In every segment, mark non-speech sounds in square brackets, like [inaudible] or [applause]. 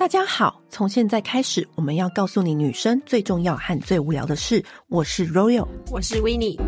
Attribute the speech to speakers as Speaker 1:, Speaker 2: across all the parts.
Speaker 1: 大家好，从现在开始，我们要告诉你女生最重要和最无聊的事。我是 Royal，
Speaker 2: 我是 Winnie。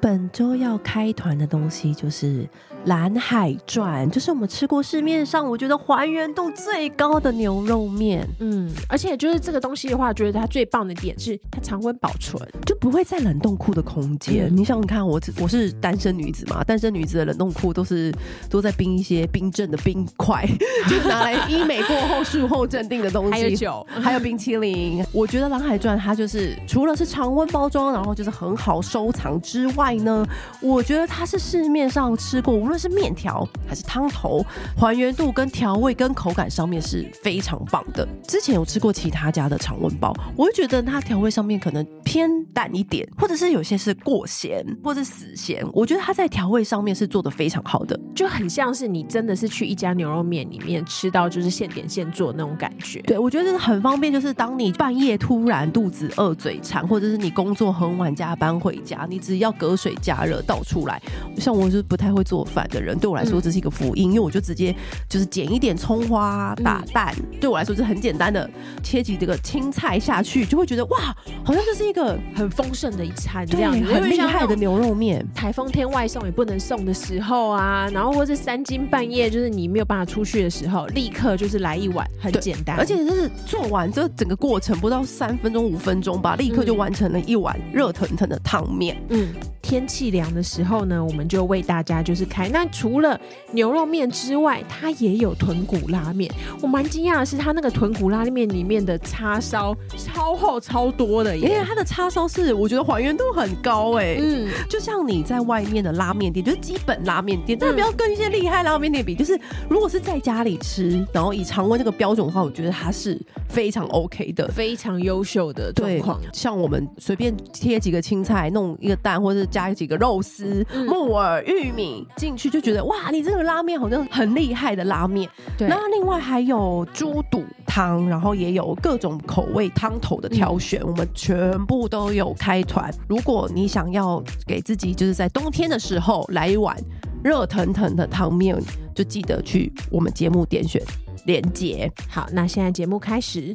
Speaker 1: 本周要开团的东西就是蓝海传，就是我们吃过市面上我觉得还原度最高的牛肉面。
Speaker 2: 嗯，而且就是这个东西的话，觉得它最棒的点是它常温保存，
Speaker 1: 就不会在冷冻库的空间。嗯、你想想看，我我是单身女子嘛，单身女子的冷冻库都是都在冰一些冰镇的冰块，[laughs] 就拿来医美过后术后镇定的东西，
Speaker 2: 还有酒，
Speaker 1: 还有冰淇淋。我觉得蓝海传它就是除了是常温包装，然后就是很好收藏之外。呢，我觉得它是市面上吃过，无论是面条还是汤头，还原度跟调味跟口感上面是非常棒的。之前有吃过其他家的常温包，我会觉得它调味上面可能偏淡一点，或者是有些是过咸或者死咸。我觉得它在调味上面是做得非常好的，
Speaker 2: 就很像是你真的是去一家牛肉面里面吃到就是现点现做那种感觉。
Speaker 1: 对，我觉得很方便，就是当你半夜突然肚子饿、嘴馋，或者是你工作很晚加班回家，你只要隔水。加热倒出来，像我是不太会做饭的人，对我来说这是一个福音，因为我就直接就是剪一点葱花打蛋，对我来说是很简单的，切几这个青菜下去，就会觉得哇，好像这是一个
Speaker 2: 很丰盛的一餐这样，
Speaker 1: 很厉害的牛肉面。
Speaker 2: 台风天外送也不能送的时候啊，然后或是三更半夜就是你没有办法出去的时候，立刻就是来一碗，很简单，
Speaker 1: 而且就是做完这整个过程不到三分钟五分钟吧，立刻就完成了一碗热腾腾的汤面，嗯。
Speaker 2: 天气凉的时候呢，我们就为大家就是开。那除了牛肉面之外，它也有豚骨拉面。我蛮惊讶的是，它那个豚骨拉面里面的叉烧超厚超多的耶，因为
Speaker 1: 它的叉烧是我觉得还原度很高哎。嗯，就像你在外面的拉面店，就是基本拉面店，但不要跟一些厉害拉面店比。就是如果是在家里吃，然后以常温这个标准的话，我觉得它是非常 OK 的，
Speaker 2: 非常优秀的状况。
Speaker 1: 像我们随便贴几个青菜，弄一个蛋，或者。加几个肉丝、木耳、玉米进去，就觉得哇，你这个拉面好像很厉害的拉面。对，那另外还有猪肚汤，然后也有各种口味汤头的挑选，嗯、我们全部都有开团。如果你想要给自己就是在冬天的时候来一碗热腾腾的汤面，就记得去我们节目点选连接。
Speaker 2: 好，那现在节目开始。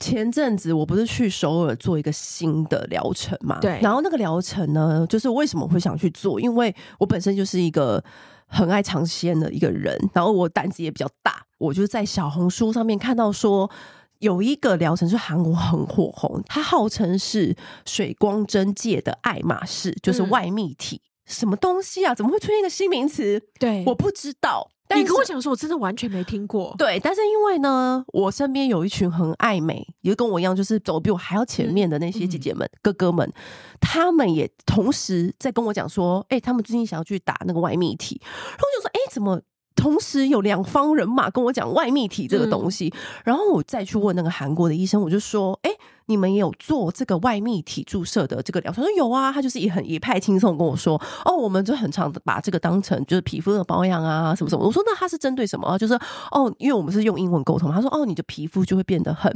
Speaker 1: 前阵子我不是去首尔做一个新的疗程嘛？
Speaker 2: 对。
Speaker 1: 然后那个疗程呢，就是为什么会想去做？因为我本身就是一个很爱尝鲜的一个人，然后我胆子也比较大。我就在小红书上面看到说，有一个疗程是韩国很火红，它号称是水光针界的爱马仕，就是外泌体。嗯、什么东西啊？怎么会出现一个新名词？
Speaker 2: 对，
Speaker 1: 我不知道。
Speaker 2: 你跟我讲说，我真的完全没听过。
Speaker 1: 对，但是因为呢，我身边有一群很爱美，也跟我一样，就是走比我还要前面的那些姐姐们、嗯、哥哥们，他们也同时在跟我讲说，哎、欸，他们最近想要去打那个外泌体。然后我就说，哎、欸，怎么同时有两方人马跟我讲外泌体这个东西？嗯、然后我再去问那个韩国的医生，我就说，哎、欸。你们也有做这个外泌体注射的这个疗程？说有啊，他就是也很一派轻松跟我说，哦，我们就很常把这个当成就是皮肤的保养啊，什么什么。我说那他是针对什么？就是哦，因为我们是用英文沟通，他说哦，你的皮肤就会变得很，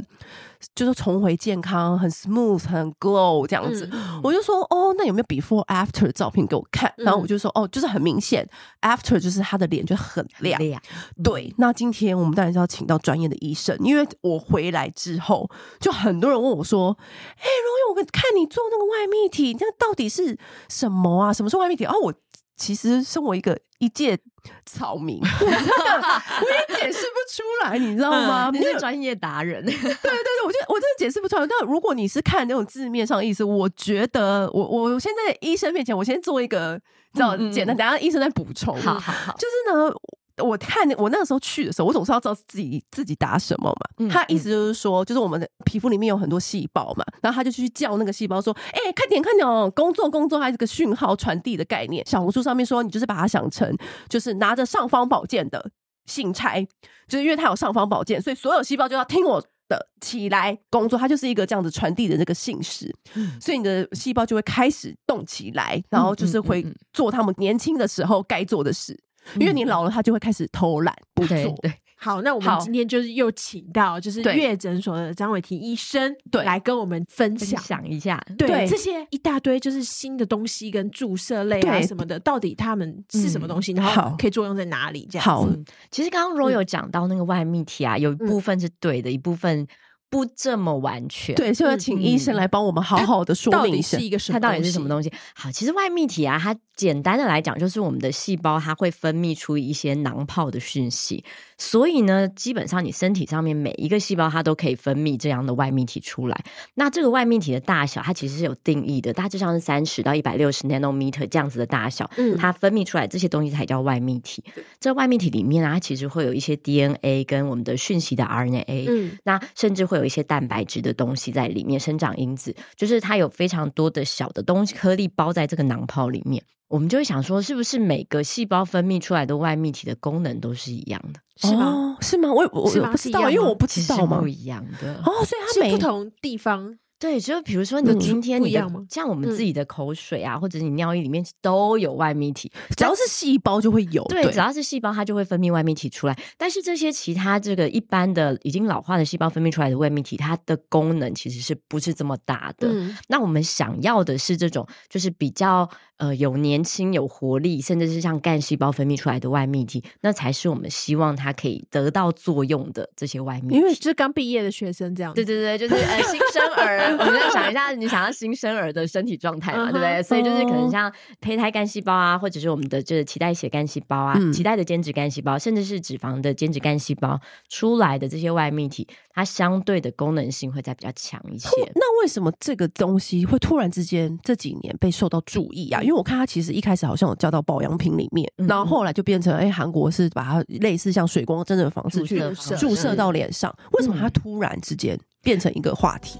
Speaker 1: 就是重回健康，很 smooth，很 glow 这样子。嗯、我就说哦，那有没有 before after 的照片给我看？然后我就说哦，就是很明显，after 就是他的脸就很亮。亮对，那今天我们当然是要请到专业的医生，因为我回来之后，就很多人问我。说，哎、欸，荣勇，我看你做那个外泌体，那到底是什么啊？什么是外泌体？哦，我其实身为一个一介草民，我真的我也解释不出来，你知道吗？
Speaker 2: 你是专业达人，[laughs] 对对
Speaker 1: 对，我就我真的解释不出来。但如果你是看那种字面上的意思，我觉得我我先在医生面前，我先做一个这样简单，等下医生再补充。
Speaker 2: 好好好，
Speaker 1: 就是呢。我看我那个时候去的时候，我总是要知道自己自己打什么嘛。嗯、他意思就是说，就是我们的皮肤里面有很多细胞嘛，然后他就去叫那个细胞说：“哎、欸，快点快点哦，工作工作，还是个讯号传递的概念。”小红书上面说，你就是把它想成就是拿着尚方宝剑的信差，就是因为它有尚方宝剑，所以所有细胞就要听我的起来工作。它就是一个这样子传递的这个信使，嗯、所以你的细胞就会开始动起来，然后就是会做他们年轻的时候该做的事。因为你老了，他就会开始偷懒不做。对，对，
Speaker 2: 好，那我们今天就是又请到就是月诊所的张伟婷医生对来跟我们分享
Speaker 3: 一下，
Speaker 2: 对，对这些一大堆就是新的东西跟注射类啊什么的，到底他们是什么东西，嗯、然后可以作用在哪里？这样子。
Speaker 3: 好，其实刚刚 Roy 有讲到那个外泌体啊，有一部分是对的，嗯、一部分。不这么完全，
Speaker 1: 对，所以要请医生来帮我们好好的说明一下，
Speaker 2: 它
Speaker 3: 到底是什么东西。好，其实外泌体啊，它简单的来讲，就是我们的细胞它会分泌出一些囊泡的讯息。所以呢，基本上你身体上面每一个细胞它都可以分泌这样的外泌体出来。那这个外泌体的大小，它其实是有定义的，大致上是三十到一百六十 nanometer 这样子的大小。嗯，它分泌出来这些东西才叫外泌体。这外泌体里面啊，它其实会有一些 DNA 跟我们的讯息的 RNA。嗯，那甚至会有一些蛋白质的东西在里面，生长因子，就是它有非常多的小的东西颗粒包在这个囊泡里面。我们就会想说，是不是每个细胞分泌出来的外泌体的功能都是一样的？
Speaker 1: 是吗？是吗？我我我不知道，因为我不知道嘛。
Speaker 3: 不一样的
Speaker 1: 哦，所以它每
Speaker 2: 不同地方。
Speaker 3: 对，就比如说你今天你的像我们自己的口水啊，或者你尿液里面都有外泌体，
Speaker 1: 只要是细胞就会有。
Speaker 3: 对，只要是细胞，它就会分泌外泌体出来。但是这些其他这个一般的已经老化的细胞分泌出来的外泌体，它的功能其实是不是这么大的？那我们想要的是这种，就是比较呃有年轻、有活力，甚至是像干细胞分泌出来的外泌体，那才是我们希望它可以得到作用的这些外泌体。
Speaker 2: 因为就是刚毕业的学生这样。
Speaker 3: 对对对，就是呃新生儿。[laughs] 我们要想一下，你想要新生儿的身体状态嘛，对不对？所以就是可能像胚胎干细胞啊，或者是我们的这个脐带血干细胞啊，脐带的间质干细胞，甚至是脂肪的间质干细胞出来的这些外泌体，它相对的功能性会再比较强一些。
Speaker 1: 那为什么这个东西会突然之间这几年被受到注意啊？因为我看它其实一开始好像有叫到保养品里面，然后后来就变成哎，韩国是把它类似像水光针的方式去注射到脸上。为什么它突然之间变成一个话题？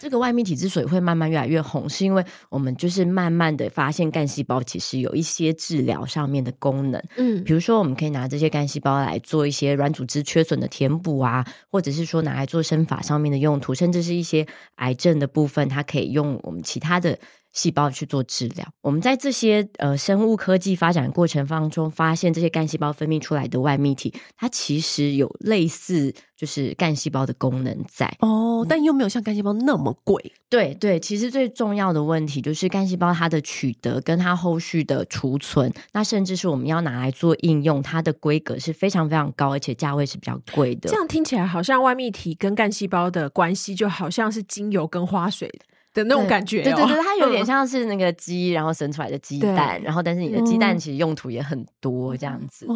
Speaker 3: 这个外泌体之所以会慢慢越来越红，是因为我们就是慢慢的发现干细胞其实有一些治疗上面的功能。嗯，比如说我们可以拿这些干细胞来做一些软组织缺损的填补啊，或者是说拿来做生法上面的用途，甚至是一些癌症的部分，它可以用我们其他的。细胞去做治疗，我们在这些呃生物科技发展过程当中，发现这些干细胞分泌出来的外泌体，它其实有类似就是干细胞的功能在
Speaker 1: 哦，但又没有像干细胞那么贵。
Speaker 3: 对对，其实最重要的问题就是干细胞它的取得跟它后续的储存，那甚至是我们要拿来做应用，它的规格是非常非常高，而且价位是比较贵的。
Speaker 2: 这样听起来好像外泌体跟干细胞的关系就好像是精油跟花水的。那种感觉，
Speaker 3: 对对对，它有点像是那个鸡，然后生出来的鸡蛋，然后但是你的鸡蛋其实用途也很多，这样子。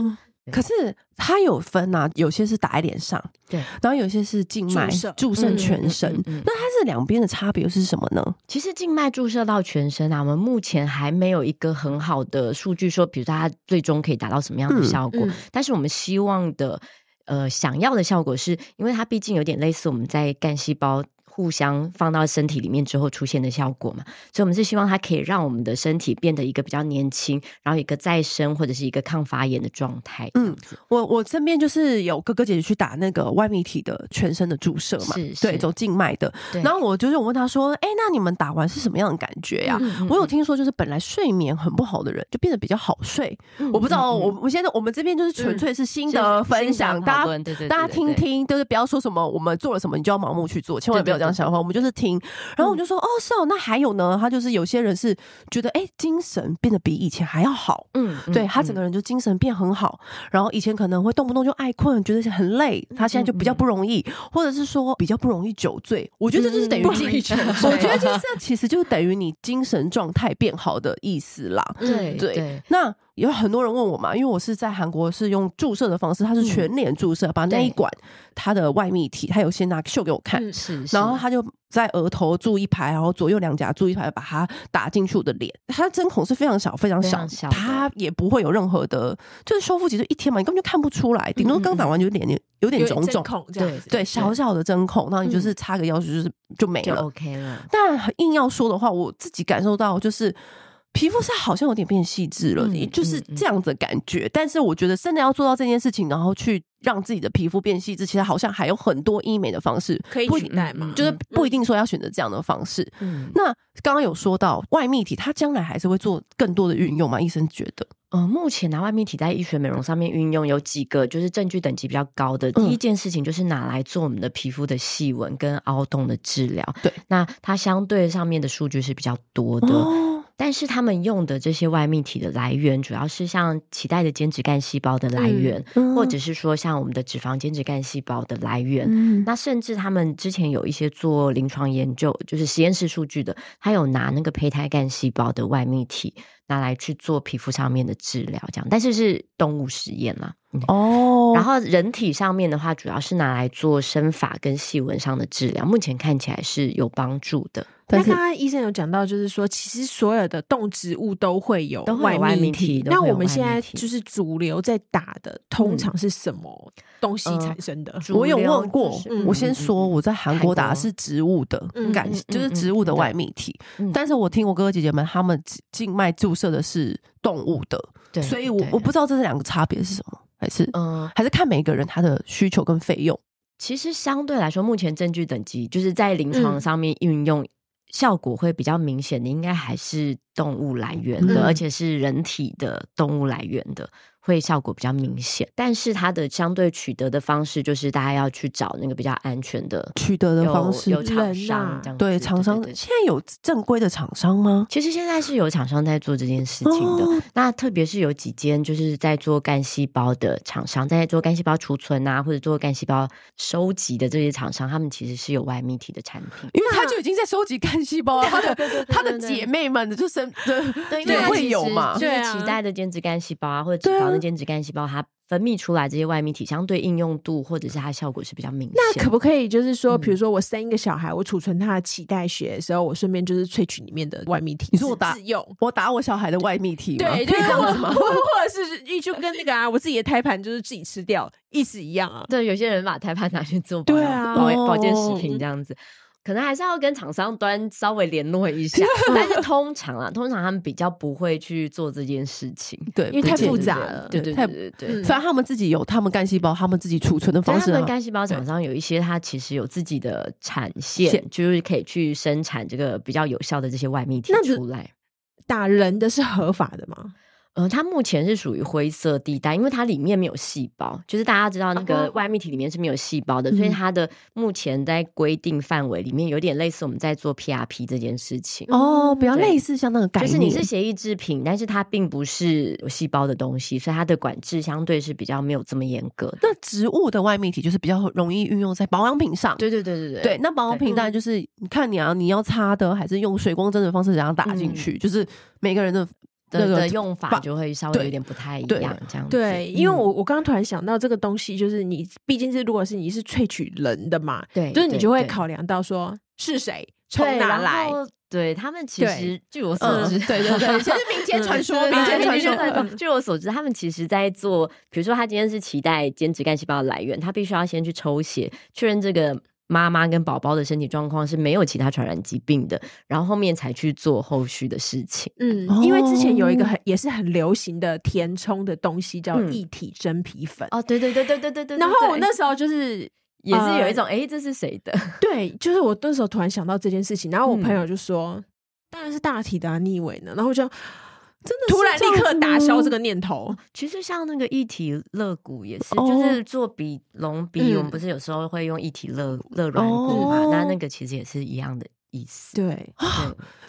Speaker 1: 可是它有分啊，有些是打在脸上，对，然后有些是静脉注射全身。那它这两边的差别是什么呢？
Speaker 3: 其实静脉注射到全身啊，我们目前还没有一个很好的数据说，比如说它最终可以达到什么样的效果。但是我们希望的，呃，想要的效果是，因为它毕竟有点类似我们在干细胞。互相放到身体里面之后出现的效果嘛，所以我们是希望它可以让我们的身体变得一个比较年轻，然后一个再生或者是一个抗发炎的状态。嗯，
Speaker 1: 我我身边就是有哥哥姐姐去打那个外泌体的全身的注射嘛，是，是对，走静脉的。然后我就是我问他说：“哎、欸，那你们打完是什么样的感觉呀、啊？”嗯嗯嗯，我有听说，就是本来睡眠很不好的人就变得比较好睡。我不知道，我我现在我们这边就是纯粹是心得分享，大家大家听听，就是不要说什么我们做了什么你就要盲目去做，千万不要这样想的话，我们就是听，然后我就说、嗯、哦，是哦，那还有呢，他就是有些人是觉得哎、欸，精神变得比以前还要好，嗯，对他整个人就精神变很好，然后以前可能会动不动就爱困，觉得很累，他现在就比较不容易，或者是说比较不容易酒醉，我觉得这就是等于精，我觉得这其实就等于你精神状态变好的意思啦，对对，那。有很多人问我嘛，因为我是在韩国是用注射的方式，它是全脸注射，嗯、把那一管它的外泌体，他有先拿秀给我看，是，是，然后他就在额头注一排，然后左右两颊注一排，把它打进去我的脸。他针孔是非常小，非常小，它也不会有任何的，就是修复其实一天嘛，你根本就看不出来，顶多刚打完就脸有点肿肿，对对，小小的针孔，然后你就是擦个药水就是就没了
Speaker 3: ，OK 了。
Speaker 1: 但硬要说的话，我自己感受到就是。皮肤是好像有点变细致了，嗯、就是这样子的感觉。嗯嗯、但是我觉得真的要做到这件事情，然后去让自己的皮肤变细致，其实好像还有很多医美的方式
Speaker 2: 可以取代嘛，
Speaker 1: 就是不一定说要选择这样的方式。
Speaker 3: 嗯，
Speaker 1: 那刚刚有说到外泌体，它将来还是会做更多的运用吗？医生觉得？
Speaker 3: 呃，目前拿外泌体在医学美容上面运用有几个，就是证据等级比较高的。第一件事情就是拿来做我们的皮肤的细纹跟凹洞的治疗。
Speaker 1: 对，
Speaker 3: 那它相对上面的数据是比较多的。哦但是他们用的这些外泌体的来源，主要是像脐带的间质干细胞的来源，嗯、或者是说像我们的脂肪间质干细胞的来源。嗯、那甚至他们之前有一些做临床研究，就是实验室数据的，他有拿那个胚胎干细胞的外泌体拿来去做皮肤上面的治疗，这样。但是是动物实验啦。哦。然后人体上面的话，主要是拿来做生发跟细纹上的治疗，目前看起来是有帮助的。
Speaker 2: 那刚刚医生有讲到，就是说，其实所有的动植物都会有外泌体。那我们现在就是主流在打的，通常是什么东西产生的？
Speaker 1: 嗯、我有问过，嗯、我先说我在韩国打的是植物的感，嗯、就是植物的外泌体。嗯、但是我听我哥哥姐姐们他们静脉注射的是动物的，对所以我我不知道这是两个差别是什么，还是嗯，还是看每个人他的需求跟费用。
Speaker 3: 其实相对来说，目前证据等级就是在临床上面运用。效果会比较明显的，应该还是动物来源的，嗯、而且是人体的动物来源的。会效果比较明显，但是它的相对取得的方式就是大家要去找那个比较安全的
Speaker 1: 取得的方式，
Speaker 3: 有厂商这样
Speaker 1: 对厂商。现在有正规的厂商吗？
Speaker 3: 其实现在是有厂商在做这件事情的。哦、那特别是有几间就是在做干细胞的厂商，在做干细胞储存啊，或者做干细胞收集的这些厂商，他们其实是有外泌体的产品，
Speaker 1: 因为他就已经在收集干细胞了。他的 [laughs] 他的姐妹们的就是对，[laughs] 因为会有嘛，
Speaker 3: 就是脐带的间质干细胞啊，或者脂肪。间质干细胞它分泌出来这些外泌体，相对应用度或者是它效果是比较明显。
Speaker 2: 那可不可以就是说，比如说我生一个小孩，我储存他的脐带血的时候，我顺便就是萃取里面的外泌体。
Speaker 1: 你说我打用我打我小孩的外泌体，
Speaker 2: 对，可以这样子吗？或者是就跟那个啊，我自己的胎盘就是自己吃掉，意思一样啊。
Speaker 3: 对，有些人把胎盘拿去做保保保健食品这样子。可能还是要跟厂商端稍微联络一下，[laughs] 但是通常啊，通常他们比较不会去做这件事情，
Speaker 1: 对，
Speaker 2: 因为太复杂了，
Speaker 3: 对对对对对。
Speaker 1: 反正他们自己有他们干细胞，他们自己储存的方式。
Speaker 3: 他们干细胞厂商有一些，他其实有自己的产线，就是可以去生产这个比较有效的这些外泌体出来。
Speaker 2: 打人的是合法的吗？
Speaker 3: 呃，它目前是属于灰色地带，因为它里面没有细胞，就是大家知道那个外泌体里面是没有细胞的，哦、所以它的目前在规定范围里面有点类似我们在做 PRP 这件事情
Speaker 1: 哦，比较类似像那个概念，
Speaker 3: 就是你是协议制品，但是它并不是有细胞的东西，所以它的管制相对是比较没有这么严格。
Speaker 1: 那植物的外泌体就是比较容易运用在保养品上，
Speaker 3: 对对对对对。
Speaker 1: 对，那保养品当然就是你看你啊你要擦的，还是用水光针的方式这样打进去，嗯、就是每个人的。
Speaker 3: 的的用法就会稍微有点不太一样，这样子。
Speaker 2: 对，因为我我刚刚突然想到这个东西，就是你毕竟是如果是你是萃取人的嘛，对，就是你就会考量到说是谁从哪来。
Speaker 3: 对他们其实据我所知，
Speaker 1: 对对对，[laughs] 其实民间传说，民间传 [laughs] 说。
Speaker 3: 据我所知，他们其实在做，比如说他今天是期待间质干细胞的来源，他必须要先去抽血确认这个。妈妈跟宝宝的身体状况是没有其他传染疾病的，然后后面才去做后续的事情。
Speaker 2: 嗯，因为之前有一个很也是很流行的填充的东西叫一体真皮粉。
Speaker 3: 哦，对对对对对对对。
Speaker 2: 然后我那时候就是
Speaker 3: 也是有一种，哎，这是谁的？[laughs]
Speaker 2: 对，就是我那时候突然想到这件事情，然后我朋友就说，当然是大体的，你以为呢？然后就。真的突然立刻打消这个念头。
Speaker 3: 其实像那个一体肋骨也是，就是做鼻隆鼻，我们不是有时候会用一体肋肋软骨嘛？那那个其实也是一样的意思。
Speaker 1: 对，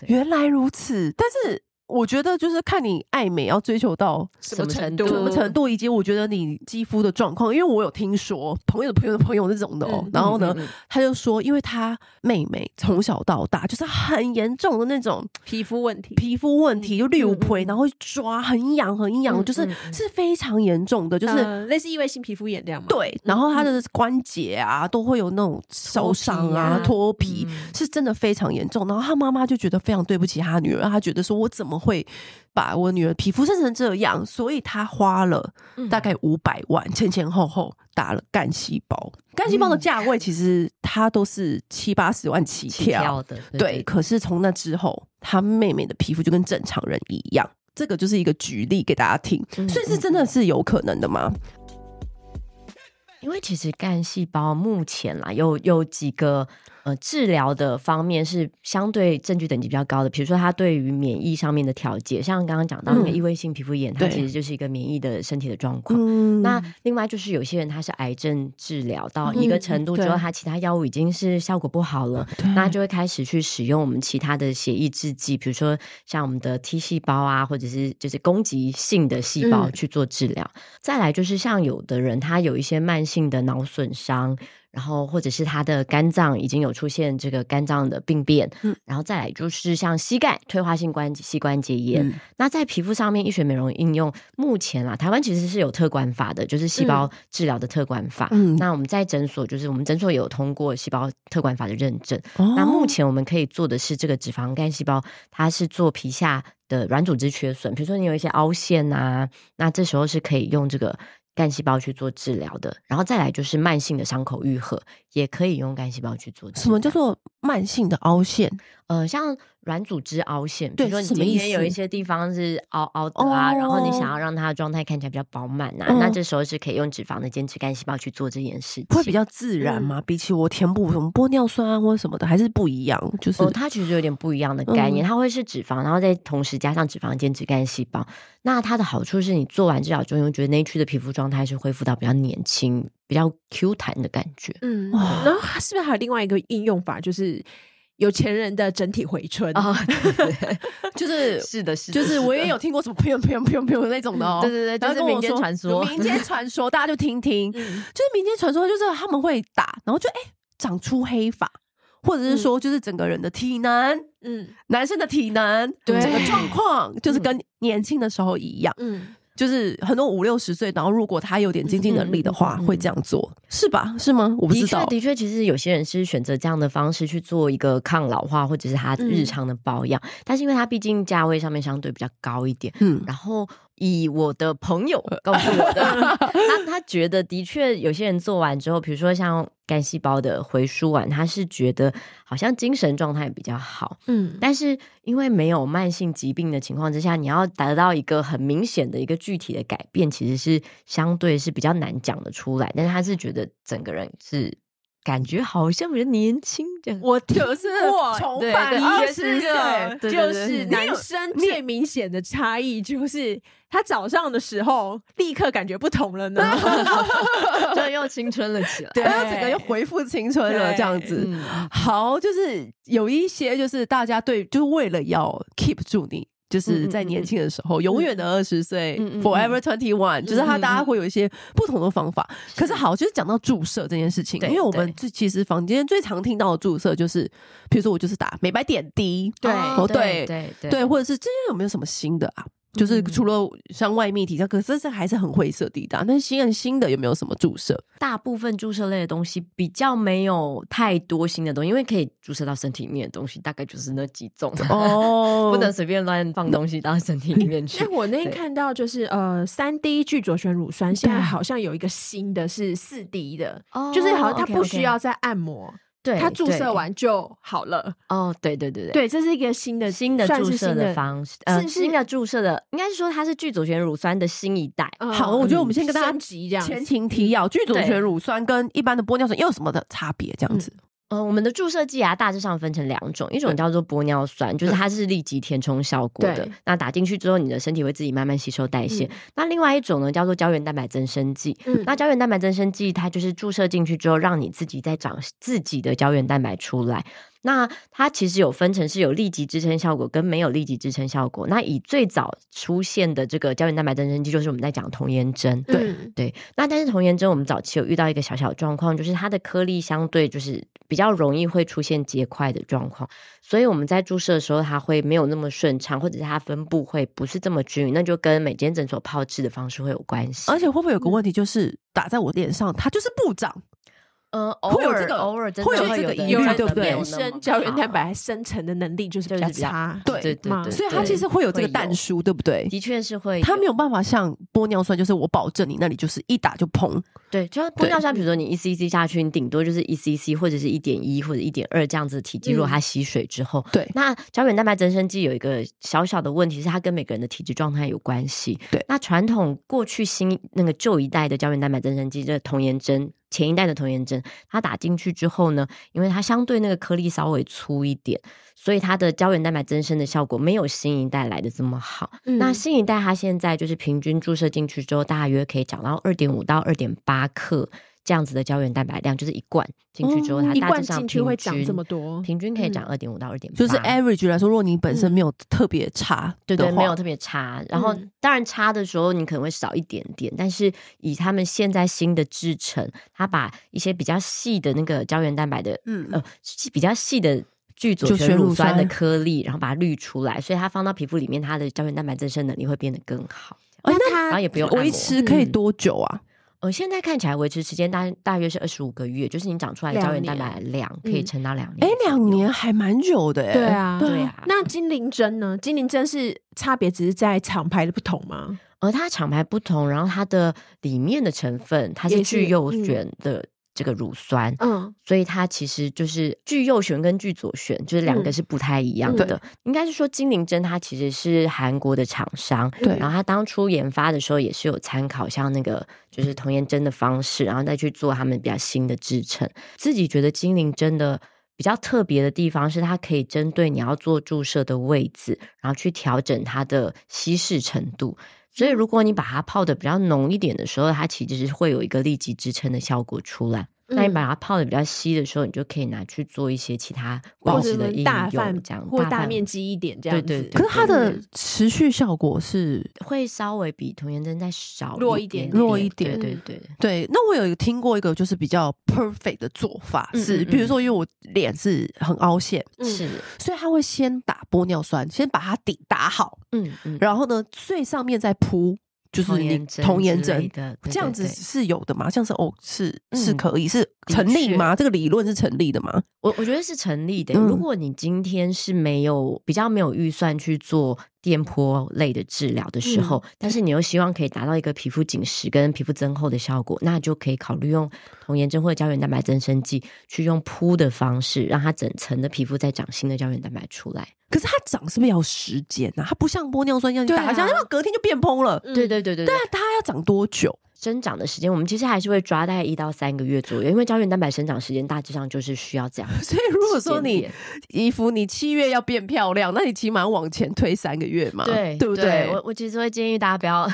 Speaker 1: 原来如此。但是。我觉得就是看你爱美要追求到
Speaker 3: 什么程度，
Speaker 1: 什么程度，以及我觉得你肌肤的状况。因为我有听说朋友的朋友的朋友那种的哦，[laughs] 然后呢，他就说，因为他妹妹从小到大就是很严重的那种
Speaker 2: 皮肤问题，
Speaker 1: 皮肤问题就六婆，然后抓很痒很痒，就是是非常严重的，就是
Speaker 2: 类似异位性皮肤炎这样嘛。
Speaker 1: 对，然后他的关节啊都会有那种受伤啊脱皮，是真的非常严重。然后他妈妈就觉得非常对不起他女儿，他觉得说我怎么。会把我女儿皮肤晒成这样，所以她花了大概五百万，前前后后打了干细胞。干细胞的价位其实它都是七八十万起跳的，对。可是从那之后，她妹妹的皮肤就跟正常人一样。这个就是一个举例给大家听，所以是真的是有可能的吗？
Speaker 3: 因为其实干细胞目前啦，有有几个。呃，治疗的方面是相对证据等级比较高的，比如说它对于免疫上面的调节，像刚刚讲到那个异位性皮肤炎，嗯、它其实就是一个免疫的身体的状况。嗯、那另外就是有些人他是癌症治疗到一个程度之后，他其他药物已经是效果不好了，嗯、那就会开始去使用我们其他的血液制剂，比如说像我们的 T 细胞啊，或者是就是攻击性的细胞去做治疗。嗯、再来就是像有的人他有一些慢性的脑损伤。然后，或者是他的肝脏已经有出现这个肝脏的病变，嗯，然后再来就是像膝盖退化性关膝关节炎。嗯、那在皮肤上面，医学美容应用目前啊，台湾其实是有特管法的，就是细胞治疗的特管法。嗯，那我们在诊所，就是我们诊所有通过细胞特管法的认证。哦、那目前我们可以做的是这个脂肪干细胞，它是做皮下的软组织缺损，比如说你有一些凹陷啊，那这时候是可以用这个。干细胞去做治疗的，然后再来就是慢性的伤口愈合，也可以用干细胞去做治疗。
Speaker 1: 什么叫做慢性的凹陷？
Speaker 3: 呃，像软组织凹陷，比如说你今天有一些地方是凹凹的啊，然后你想要让它的状态看起来比较饱满啊，哦、那这时候是可以用脂肪的间质干细胞去做这件事情，
Speaker 1: 会比较自然吗？嗯、比起我填补什么玻尿酸啊或者什么的，还是不一样？就是、
Speaker 3: 哦、它其实有点不一样的概念，嗯、它会是脂肪，然后再同时加上脂肪间质干细胞。那它的好处是你做完治疗之后，觉得那一区的皮肤状态是恢复到比较年轻、比较 Q 弹的感觉。嗯，
Speaker 2: 然后是不是还有另外一个应用法，就是？有钱人的整体回春啊，[laughs]
Speaker 1: 就是
Speaker 3: 是的，是
Speaker 1: 就是我也有听过什么噗噗噗噗那种的哦，
Speaker 3: 对对对，就是民间传说，
Speaker 1: 民间传说大家就听听，就是民间传说就是他们会打，然后就哎长出黑发，或者是说就是整个人的体能，嗯，男生的体能，对，整个状况就是跟年轻的时候一样，嗯。就是很多五六十岁，然后如果他有点经济能力的话，会这样做，是吧？是吗？我不知道。
Speaker 3: 的确，的确，其实有些人是选择这样的方式去做一个抗老化，或者是他日常的保养。但是因为他毕竟价位上面相对比较高一点，嗯，然后。以我的朋友告诉我的，[laughs] 他他觉得的确有些人做完之后，比如说像干细胞的回输完，他是觉得好像精神状态比较好，嗯，但是因为没有慢性疾病的情况之下，你要达到一个很明显的一个具体的改变，其实是相对是比较难讲得出来。但是他是觉得整个人是。感觉好像比较年轻这样，
Speaker 2: 我就是 [laughs] 我重返二十岁，就是男生最明显的差异就是他早上的时候立刻感觉不同了呢，[laughs] [laughs]
Speaker 3: 就又青春了起来，
Speaker 1: 对，整个又恢复青春了这样子。好，就是有一些就是大家对，就是为了要 keep 住你。就是在年轻的时候，永远的二十岁，forever twenty one，就是他大家会有一些不同的方法。可是好，就是讲到注射这件事情，因为我们最其实房间最常听到的注射就是，比如说我就是打美白点滴，
Speaker 3: 对，
Speaker 1: 对，对，对，或者是最近有没有什么新的啊？就是除了像外泌体，可是这还是很灰色地带。那新很新的有没有什么注射？
Speaker 3: 大部分注射类的东西比较没有太多新的东西，因为可以注射到身体里面的东西大概就是那几种 [laughs] 哦，不能随便乱放东西到身体里面去。
Speaker 2: 哎，我那天看到就是呃，三 D 聚左旋乳酸现在好像有一个新的是四 D 的，哦、就是好像它不需要再按摩。对，它注射完就好了。
Speaker 3: 哦，对对对对，
Speaker 2: 对，这是一个新的
Speaker 3: 新的注射的方式，呃，新的注射的，应该是说它是聚左旋乳酸的新一代。
Speaker 1: 好，我觉得我们先跟大家前情提要，聚左旋乳酸跟一般的玻尿酸又有什么的差别？这样子。
Speaker 3: 呃，我们的注射剂啊，大致上分成两种，一种叫做玻尿酸，就是它是立即填充效果的。那打进去之后，你的身体会自己慢慢吸收代谢。那另外一种呢，叫做胶原蛋白增生剂。那胶原蛋白增生剂，它就是注射进去之后，让你自己再长自己的胶原蛋白出来。那它其实有分成是有立即支撑效果跟没有立即支撑效果。那以最早出现的这个胶原蛋白增生剂，就是我们在讲童颜针。对对。那但是童颜针，我们早期有遇到一个小小状况，就是它的颗粒相对就是比较容易会出现结块的状况，所以我们在注射的时候，它会没有那么顺畅，或者是它分布会不是这么均匀，那就跟每间诊所炮制的方式会有关系。
Speaker 1: 而且会不会有个问题，就是打在我脸上，它就是不长？
Speaker 3: 呃，
Speaker 1: 会有这个
Speaker 3: 偶尔真的
Speaker 1: 会有这个疑虑，对不对？
Speaker 2: 原生胶原蛋白生成的能力就是比较差，
Speaker 1: 对
Speaker 3: 对对，
Speaker 1: 所以它其实会有这个蛋书，对不对？
Speaker 3: 的确是会，
Speaker 1: 它没有办法像玻尿酸，就是我保证你那里就是一打就砰。
Speaker 3: 对，就玻尿酸，比如说你一 cc 下去，你顶多就是一 cc 或者是一点一或者一点二这样子的体积，如果它吸水之后，
Speaker 1: 对，
Speaker 3: 那胶原蛋白增生剂有一个小小的问题是，它跟每个人的体质状态有关系。
Speaker 1: 对，
Speaker 3: 那传统过去新那个旧一代的胶原蛋白增生剂，这童颜针。前一代的童颜针，它打进去之后呢，因为它相对那个颗粒稍微粗一点，所以它的胶原蛋白增生的效果没有新一代来的这么好。嗯、那新一代它现在就是平均注射进去之后，大约可以长到二点五到二点八克。这样子的胶原蛋白量就是一罐进去之后，它大致上平均会长这么多，平均可以长二点五到二点八。
Speaker 1: 就是 average 来说，如果你本身没有特别差，
Speaker 3: 对对，没有特别差。然后当然差的时候，你可能会少一点点，但是以他们现在新的制成，它把一些比较细的那个胶原蛋白的，嗯呃，比较细的聚左旋乳酸的颗粒，然后把它滤出来，所以它放到皮肤里面，它的胶原蛋白增生能力会变得更好。
Speaker 1: 那
Speaker 3: 它然后也不用
Speaker 1: 维持可以多久啊？
Speaker 3: 我现在看起来维持时间大大约是二十五个月，就是你长出来的胶原蛋白量可以撑到两年。哎，
Speaker 1: 两年还蛮久的哎。
Speaker 2: 对啊，对啊。那精灵针呢？精灵针是差别只是在厂牌的不同吗？
Speaker 3: 而它厂牌不同，然后它的里面的成分它是去右旋的。这个乳酸，嗯，所以它其实就是聚右旋跟聚左旋，就是两个是不太一样的。嗯、应该是说精灵针它其实是韩国的厂商，对，然后它当初研发的时候也是有参考像那个就是童颜针的方式，然后再去做他们比较新的制成。自己觉得精灵针的比较特别的地方是它可以针对你要做注射的位置，然后去调整它的稀释程度。所以，如果你把它泡的比较浓一点的时候，它其实是会有一个立即支撑的效果出来。嗯、那你把它泡的比较稀的时候，你就可以拿去做一些其他保湿的应用，这样
Speaker 2: 或大面积一点这样子。
Speaker 3: 对对对。
Speaker 1: 可是它的持续效果是
Speaker 3: 会稍微比童颜针再少
Speaker 2: 弱一点，
Speaker 1: 弱一点。
Speaker 3: 对对对
Speaker 1: 对。那我有听过一个就是比较 perfect 的做法是，比如说因为我脸是很凹陷，
Speaker 3: 是，
Speaker 1: 所以他会先打玻尿酸，先把它底打好，嗯嗯，然后呢最上面再铺。就是你童颜针的这样子是有的吗？这样是哦，是是可以是成立吗？这个理论是成立的吗？
Speaker 3: 我我觉得是成立的。如果你今天是没有比较没有预算去做电波类的治疗的时候，但是你又希望可以达到一个皮肤紧实跟皮肤增厚的效果，那就可以考虑用童颜针或者胶原蛋白增生剂去用铺的方式，让它整层的皮肤再长新的胶原蛋白出来。
Speaker 1: 可是它长是不是要时间呢？它不像玻尿酸一样，打一下，然后隔天就变蓬了。
Speaker 3: 对对对对。
Speaker 1: 但它要长多久？
Speaker 3: 生长的时间，我们其实还是会抓大概一到三个月左右，因为胶原蛋白生长时间大致上就是需要这样。
Speaker 1: 所以如果说你衣服你七月要变漂亮，那你起码往前推三个月嘛，
Speaker 3: 对对不对？对我我其实会建议大家不要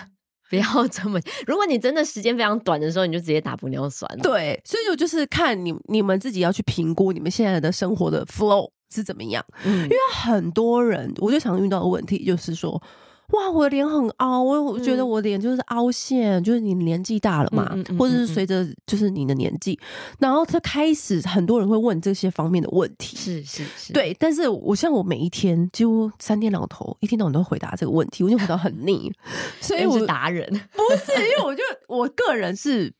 Speaker 3: 不要这么，如果你真的时间非常短的时候，你就直接打玻尿酸。
Speaker 1: 对，所以我就是看你你们自己要去评估你们现在的生活的 flow。是怎么样？嗯，因为很多人，我就常遇到的问题就是说，哇，我的脸很凹，我我觉得我脸就是凹陷，嗯、就是你年纪大了嘛，嗯嗯嗯嗯、或者是随着就是你的年纪，然后他开始很多人会问这些方面的问题，
Speaker 3: 是是是，
Speaker 1: 对。但是我像我每一天几乎三天两头，一天到晚都回答这个问题，我就回答很腻，[laughs] 所以我
Speaker 3: 是达人
Speaker 1: 不是，因为我就我个人是。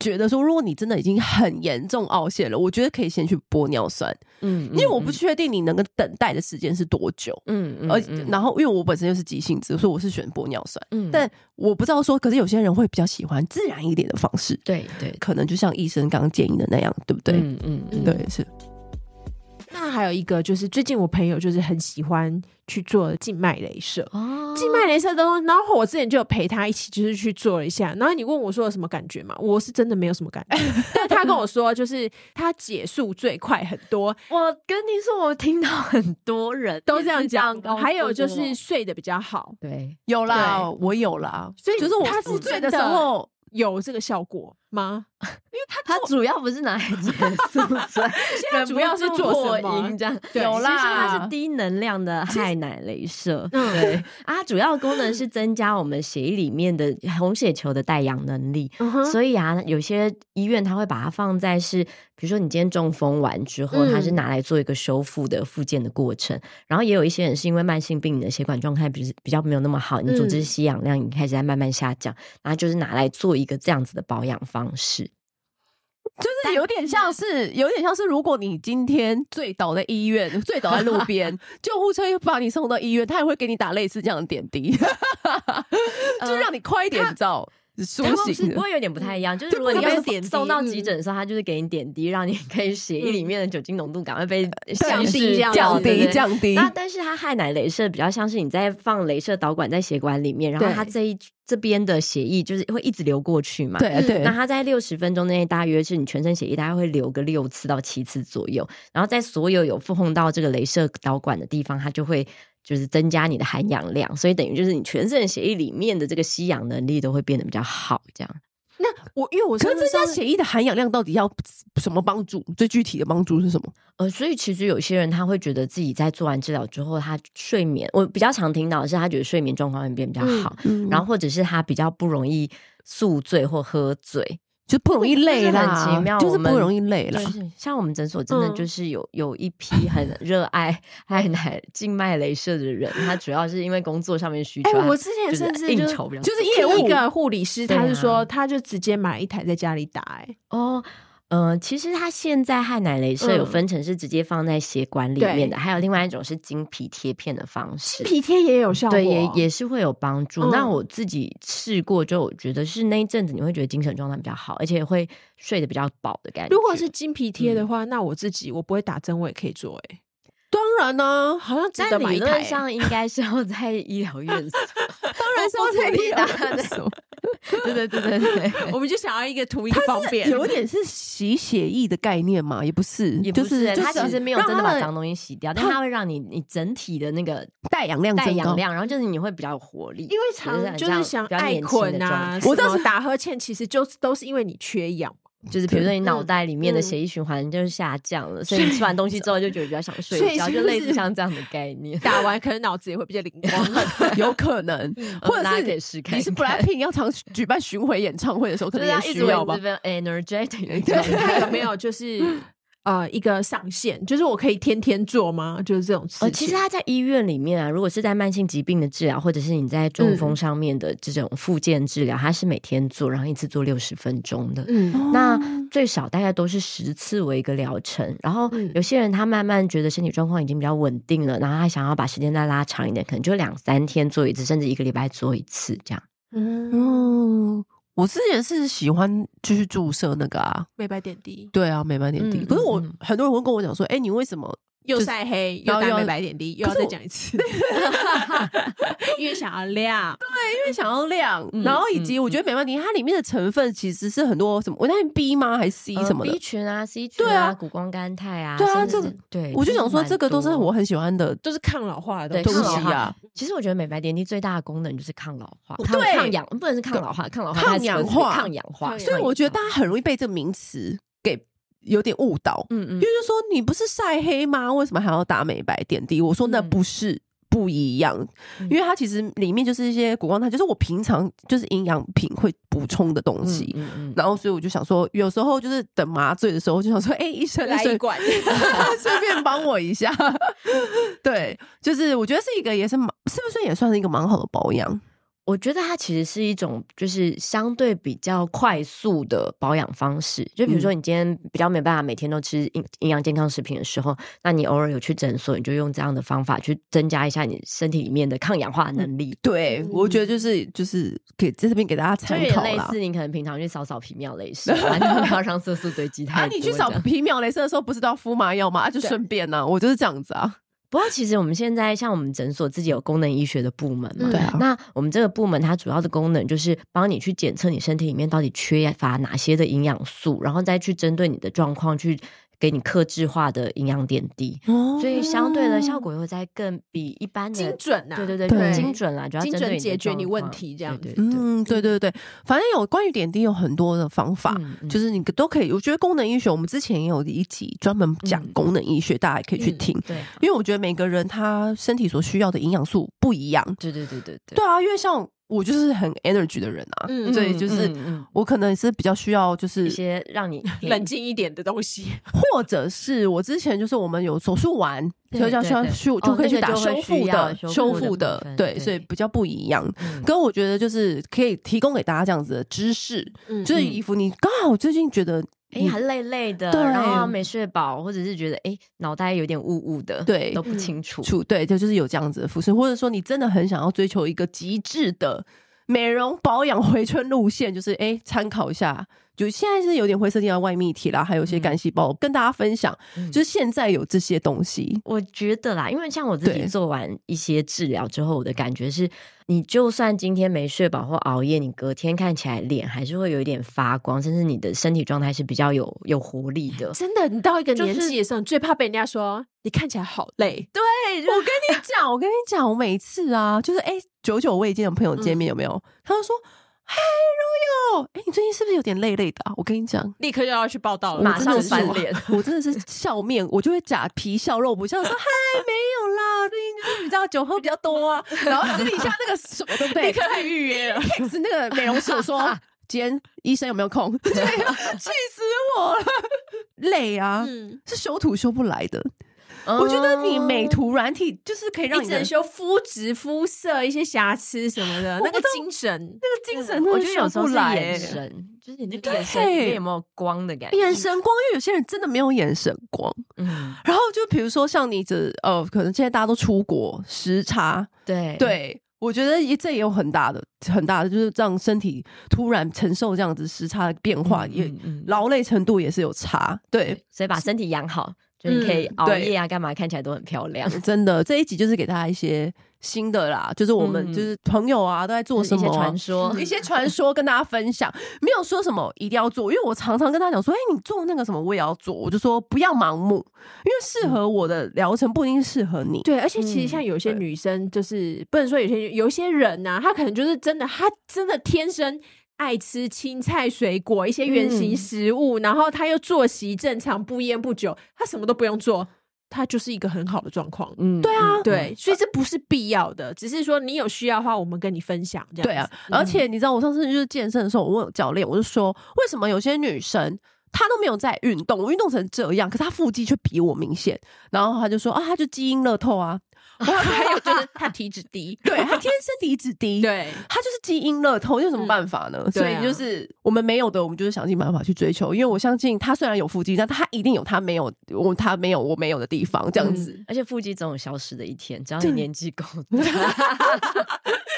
Speaker 1: 觉得说，如果你真的已经很严重凹陷了，我觉得可以先去玻尿酸，嗯，因为我不确定你能够等待的时间是多久，嗯嗯，而然后因为我本身就是急性子，所以我是选玻尿酸，嗯，但我不知道说，可是有些人会比较喜欢自然一点的方式，
Speaker 3: 对对，
Speaker 1: 可能就像医生刚刚建议的那样，对不对？嗯嗯，对是。
Speaker 2: 那还有一个就是，最近我朋友就是很喜欢去做静脉镭射哦，静脉镭射都，然后我之前就有陪他一起，就是去做了一下。然后你问我说有什么感觉嘛？我是真的没有什么感觉，[laughs] 但他跟我说，就是他解束最快很多。
Speaker 3: 我跟你说，我听到很多人
Speaker 2: 都这样讲，还有就是睡得比较好。
Speaker 3: 对，
Speaker 1: 有啦，我有啦，所以就是我宿醉的时候
Speaker 2: 有这个效果
Speaker 3: 吗？它它主要不是拿来结束，[laughs]
Speaker 2: 现在主要是做什么？这样
Speaker 3: 有啦，其实它是低能量的氦奶镭射。对啊，它主要功能是增加我们血液里面的 [laughs] 红血球的带氧能力。所以啊，有些医院它会把它放在是，比如说你今天中风完之后，它是拿来做一个修复的复健的过程。然后也有一些人是因为慢性病，你的血管状态比比较没有那么好，你组织吸氧量已经开始在慢慢下降，然后就是拿来做一个这样子的保养方式。
Speaker 1: 就是有点像是，有点像是，如果你今天醉倒在医院，醉倒在路 [laughs] 边，救护车又把你送到医院，他也会给你打类似这样的点滴，[laughs] 就让你快一点，你知道。他们是
Speaker 3: 不会有点不太一样，就是如果你被送到急诊的时候，他就是给你点滴，让你可以血液里面的酒精浓度赶快被
Speaker 1: 降低、降低、降低。
Speaker 3: 那但是它氦奶镭射比较像是你在放镭射导管在血管里面，然后它这一这边的血液就是会一直流过去嘛。
Speaker 1: 对对。
Speaker 3: 那它在六十分钟内，大约是你全身血液大概会流个六次到七次左右，然后在所有有碰到这个镭射导管的地方，它就会。就是增加你的含氧量，所以等于就是你全身血液里面的这个吸氧能力都会变得比较好。这样，
Speaker 2: 那我因为我
Speaker 1: 可是增加血液的含氧量到底要什么帮助？最具体的帮助是什么？
Speaker 3: 呃，所以其实有些人他会觉得自己在做完治疗之后，他睡眠我比较常听到的是他觉得睡眠状况会变比较好，嗯嗯、然后或者是他比较不容易宿醉或喝醉。
Speaker 1: 就不容易累啦，
Speaker 3: 很奇妙，
Speaker 1: 就是不容易累了。
Speaker 3: 就是像我们诊所真的就是有有一批很热爱爱奶静脉镭射的人，他主要是因为工作上面需求。
Speaker 2: 哎，我之前甚至
Speaker 3: 应酬比较，
Speaker 2: 就是业务一个护理师，他是说他就直接买一台在家里打。哎，
Speaker 3: 哦。呃，其实它现在氦氖雷射有分成是直接放在血管里面的，嗯、还有另外一种是经皮贴片的方式。
Speaker 2: 经皮贴也有效果，
Speaker 3: 对，也也是会有帮助。嗯、那我自己试过，就我觉得是那一阵子你会觉得精神状态比较好，而且会睡得比较饱的感觉。
Speaker 2: 如果是经皮贴的话，嗯、那我自己我不会打针，我也可以做、欸。哎，
Speaker 1: 当然呢、啊，
Speaker 2: 好像值得买一台。
Speaker 3: 理论上应该是要在医疗院所，[laughs]
Speaker 1: 当然是要在医疗院所。[laughs]
Speaker 3: 对对对对对，
Speaker 2: 我们就想要一个图一个方便，
Speaker 1: 有点是洗血液的概念嘛，也不是，
Speaker 3: 也不是，它其实没有真的把脏东西洗掉，但它会让你你整体的那个
Speaker 1: 带氧量
Speaker 3: 带氧量，然后就是你会比较有活力，
Speaker 2: 因为常就是像爱困啊，我当时打呵欠，其实就都是因为你缺氧。
Speaker 3: 就是比如说你脑袋里面的血液循环就是下降了，所以你吃完东西之后就觉得比较想睡觉，就类似像这样的概念。
Speaker 2: 打完可能脑子也会比较灵光，[laughs]
Speaker 1: 有可能，或者是你是 BLACKPINK 要常举办巡回演唱会的时候，可能也需要吧。
Speaker 3: energetic，
Speaker 2: 对，有没有就是？呃，一个上限就是我可以天天做吗？就是这种事情。呃，
Speaker 3: 其实他在医院里面啊，如果是在慢性疾病的治疗，或者是你在中风上面的这种复健治疗，他、嗯、是每天做，然后一次做六十分钟的。嗯，那最少大概都是十次为一个疗程。然后有些人他慢慢觉得身体状况已经比较稳定了，然后他想要把时间再拉长一点，可能就两三天做一次，甚至一个礼拜做一次这样。
Speaker 1: 嗯。我之前是喜欢就是注射那个啊，
Speaker 2: 美白点滴。
Speaker 1: 对啊，美白点滴。可是我很多人会跟我讲说，哎，你为什么
Speaker 2: 又晒黑又打美白点滴，又要再讲一次？[laughs] 因为想要亮，
Speaker 1: 对，因为想要亮。然后以及我觉得美白点滴它里面的成分其实是很多什么维他命 B 吗？还是 C 什么的？B
Speaker 3: 群啊，C 群啊，谷胱甘肽啊。
Speaker 1: 对啊，这个对，我就想说这个都是我很喜欢的，
Speaker 2: 都是抗老化的
Speaker 3: 东
Speaker 2: 西啊。
Speaker 3: 其实我觉得美白点滴最大的功能就是抗老化，抗抗氧，不能是抗老化，抗老化、
Speaker 1: 抗氧化、
Speaker 3: 抗氧化。
Speaker 1: 所以我觉得大家很容易被这个名词给有点误导。嗯嗯，就是说你不是晒黑吗？为什么还要打美白点滴？我说那不是。不一样，因为它其实里面就是一些谷胱肽，就是我平常就是营养品会补充的东西。嗯嗯，然后所以我就想说，有时候就是等麻醉的时候，就想说，哎，医生
Speaker 2: 来一管，[laughs]
Speaker 1: 顺便帮我一下。[laughs] 对，就是我觉得是一个也是蛮，是不是也算是一个蛮好的保养？
Speaker 3: 我觉得它其实是一种，就是相对比较快速的保养方式。就比如说，你今天比较没办法每天都吃营营养健康食品的时候，那你偶尔有去诊所，你就用这样的方法去增加一下你身体里面的抗氧化能力。
Speaker 1: 对，我觉得就是就是给在这边给大家参考
Speaker 3: 类似，你可能平常去扫扫皮秒雷射，完全不要让色素堆积太多。
Speaker 1: 啊，你去扫皮秒雷射的时候，不是都要敷麻药吗？啊，就顺便呢，我就是这样子啊。
Speaker 3: 不过，其实我们现在像我们诊所自己有功能医学的部门嘛，
Speaker 1: 对啊。
Speaker 3: 那我们这个部门它主要的功能就是帮你去检测你身体里面到底缺乏哪些的营养素，然后再去针对你的状况去。给你克制化的营养点滴，所以相对的效果又在更比一般的
Speaker 2: 精准啊，
Speaker 3: 对对对，更精准啦，主要精准
Speaker 2: 解决你问题这样子。
Speaker 1: 嗯，对对对，反正有关于点滴有很多的方法，就是你都可以。我觉得功能医学，我们之前也有一集专门讲功能医学，大家也可以去听。对，因为我觉得每个人他身体所需要的营养素不一样。
Speaker 3: 对对对对对。
Speaker 1: 对啊，因为像。我就是很 energy 的人啊，嗯，所以就是我可能是比较需要就是
Speaker 3: 一些让你
Speaker 2: 冷静一点的东西，
Speaker 1: 或者是我之前就是我们有手术完，就叫需要去就可以去打修复的修复的，对，所以比较不一样。跟我觉得就是可以提供给大家这样子的知识，就是衣服你刚好最近觉得
Speaker 3: 哎，还累累的，
Speaker 1: 对
Speaker 3: 然后没睡饱，或者是觉得哎脑袋有点雾雾的，
Speaker 1: 对
Speaker 3: 都不清楚。
Speaker 1: 楚对，就就是有这样子的肤色，或者说你真的很想要追求一个极致的美容保养回春路线，就是哎参考一下。就现在是有点灰色地带外泌体啦，还有一些干细胞，嗯、跟大家分享，嗯、就是现在有这些东西。
Speaker 3: 我觉得啦，因为像我自己做完一些治疗之后，我的感觉是，你就算今天没睡饱或熬夜，你隔天看起来脸还是会有一点发光，甚至你的身体状态是比较有有活力的。
Speaker 2: 真的，你到一个年纪的时候，你最怕被人家说你看起来好累。
Speaker 1: 对，[laughs] 我跟你讲，我跟你讲，我每一次啊，就是哎，久久未见的朋友见面有没有？嗯、他就说。嗨，Royal，哎，你最近是不是有点累累的啊？我跟你讲，
Speaker 2: 立刻就要去报到了，
Speaker 3: 马上翻脸。
Speaker 1: 我真的是笑面，我就会假皮笑肉不笑，说嗨，[laughs] 没有啦，最近就是你知道酒喝比较多啊，然后私底下那个什么对不对？
Speaker 2: 立刻预约了，
Speaker 1: 是那个美容师说，今天医生有没有空？[laughs] 气死我了，[laughs] 累啊，是修图修不来的。我觉得你美图软体就是可以让你，
Speaker 2: 整修肤质、肤色一些瑕疵什么的，那个精神，
Speaker 1: 那个精神，
Speaker 3: 我觉得有时候是眼神，就是你的眼神里面有没有光的感觉？
Speaker 1: 眼神光，因为有些人真的没有眼神光。嗯，然后就比如说像你这，呃，可能现在大家都出国时差，
Speaker 3: 对
Speaker 1: 对，我觉得这也有很大的很大的，就是让身体突然承受这样子时差的变化，也劳累程度也是有差。对，
Speaker 3: 所以把身体养好。就你可以熬夜啊，干嘛看起来都很漂亮。[laughs]
Speaker 1: 真的，这一集就是给大家一些新的啦，就是我们就是朋友啊都在做什么
Speaker 3: 传说，[laughs]
Speaker 1: 一些传说跟大家分享，没有说什么一定要做，因为我常常跟他讲说，哎，你做那个什么我也要做，我就说不要盲目，因为适合我的疗程不一定适合你。
Speaker 2: 对，而且其实像有些女生，就是不能说有些有些人呐，她可能就是真的，她真的天生。爱吃青菜、水果，一些原型食物，嗯、然后他又作息正常，不烟不酒，他什么都不用做，他就是一个很好的状况。
Speaker 1: 嗯，对啊，
Speaker 2: 对，所以这不是必要的，只是说你有需要的话，我们跟你分享这样。
Speaker 1: 对啊，而且你知道，我上次就是健身的时候，我问教练，我就说，为什么有些女生她都没有在运动，我运动成这样，可是她腹肌却比我明显，然后他就说啊，他就基因乐透啊。[laughs]
Speaker 2: 还有就是他体脂低，[laughs]
Speaker 1: 对，他天生体脂低，[laughs]
Speaker 2: 对，
Speaker 1: 他就是基因乐透，有什么办法呢？所以就是我们没有的，我们就是想尽办法去追求。因为我相信他虽然有腹肌，但他一定有他没有我他没有我没有的地方，这样子。
Speaker 3: 而且腹肌总有消失的一天，只要你年纪够，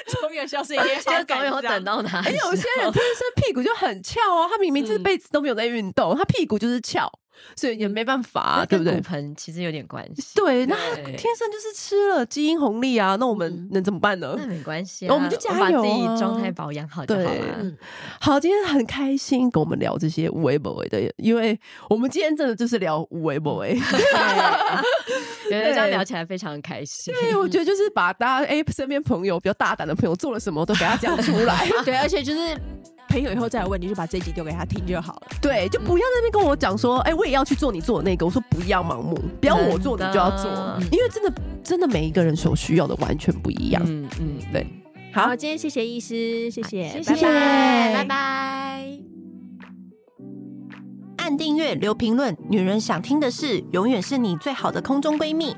Speaker 2: 总有消失一天，
Speaker 3: 总有等到他。
Speaker 1: 而且有些人天生屁股就很翘哦，他明明这辈子都没有在运动，他屁股就是翘。所以也没办法，啊，对不对？
Speaker 3: 骨盆其实有点关系。
Speaker 1: 对，那天生就是吃了基因红利啊，那我们能怎么办呢？
Speaker 3: 那没关系，啊，
Speaker 1: 我们就加油，啊，
Speaker 3: 把自己状态保养好就好了。
Speaker 1: 嗯，好，今天很开心跟我们聊这些无为不为的，因为我们今天真的就是聊无为不为，[laughs]
Speaker 3: 觉得这样聊起来非常开心。
Speaker 1: 对，我觉得就是把大家哎身边朋友比较大胆的朋友做了什么都给他讲出来。[laughs]
Speaker 2: 对，而且就是。朋友以后再有问题，就把这一集丢给他听就好了。
Speaker 1: 对，就不要在那边跟我讲说，哎、欸，我也要去做你做的那个。我说不要盲目，不要我做你就要做，因为真的真的每一个人所需要的完全不一样。嗯嗯，对。
Speaker 2: 好，今天谢谢医师，谢谢，
Speaker 3: 谢谢，拜拜。
Speaker 1: 按订阅，留评论，女人想听的事，永远是你最好的空中闺蜜。